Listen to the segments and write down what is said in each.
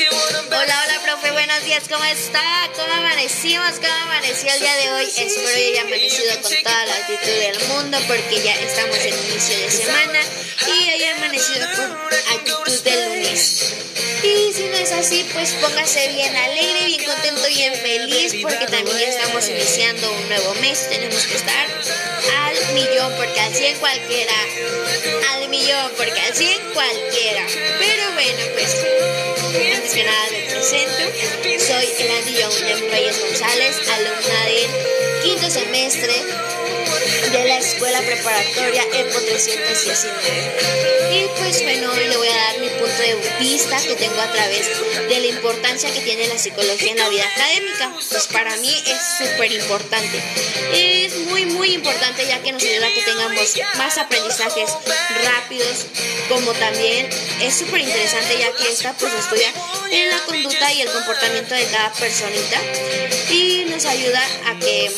Hola, hola, profe, buenos días, ¿cómo está? ¿Cómo amanecimos? ¿Cómo amaneció el día de hoy? Espero que haya amanecido con toda la actitud del mundo porque ya estamos en inicio de semana y haya amanecido con actitud de lunes. Y si no es así, pues póngase bien alegre, bien contento, bien feliz porque también estamos iniciando un nuevo mes. Tenemos que estar al millón porque así en cualquiera. Al millón porque así en cualquiera. Pero bueno, presento. Soy Elandi Young Reyes González, alumna del quinto semestre de la Escuela Preparatoria EPO 319. Y pues bueno, hoy le voy a dar mi punto de vista que tengo a través de la importancia que tiene la psicología en la vida académica. Pues para mí es súper importante. Es muy, muy que nos ayuda a que tengamos más aprendizajes rápidos, como también es súper interesante ya que esta pues estudia en la conducta y el comportamiento de cada personita y nos ayuda a que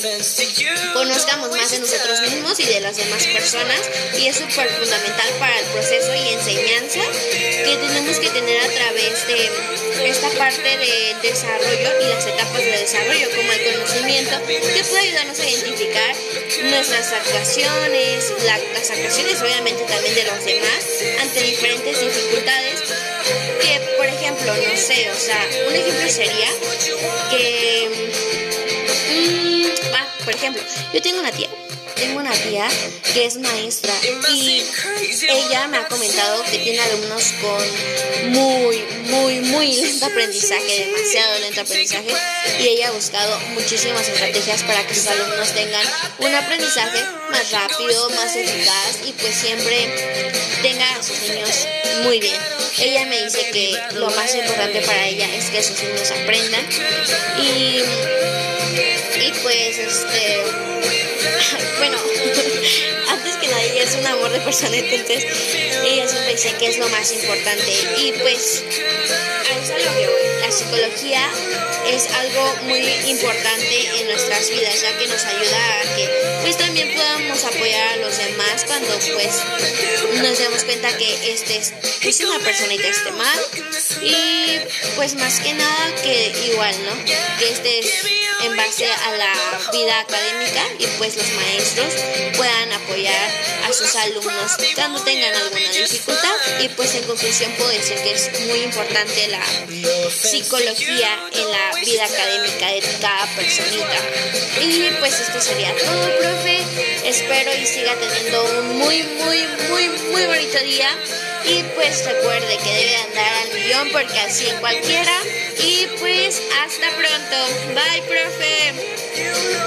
conozcamos más de nosotros mismos y de las demás personas y es súper fundamental para el proceso y enseñanza que tenemos que tener a través de esta parte del desarrollo y las etapas de desarrollo como el conocimiento que puede ayudarnos a identificar nuestras actuaciones, las actuaciones obviamente también de los demás ante diferentes dificultades que por ejemplo, no sé, o sea, un ejemplo sería que, mm, por ejemplo, yo tengo una tía tengo una tía que es maestra y ella me ha comentado que tiene alumnos con muy, muy, muy lento aprendizaje, demasiado lento aprendizaje y ella ha buscado muchísimas estrategias para que sus alumnos tengan un aprendizaje más rápido, más eficaz y pues siempre tenga a sus niños muy bien. Ella me dice que lo más importante para ella es que sus niños aprendan y, y pues este bueno, de persona, entonces ella siempre dice que es lo más importante. Y pues. La psicología es algo muy importante en nuestras vidas, ya que nos ayuda a que pues también podamos apoyar a los demás cuando pues nos demos cuenta que este es, es una personita esté mal. Y pues más que nada que igual, ¿no? Que este es en base a la vida académica y pues los maestros puedan apoyar a sus alumnos cuando tengan alguna dificultad. Y pues en conclusión puedo decir que es muy importante la psicología en la vida académica de cada personita. Y pues esto sería todo profe espero y siga teniendo un muy muy muy muy bonito día y pues recuerde que debe andar al millón porque así en cualquiera. Y pues hasta pronto. Bye, profe.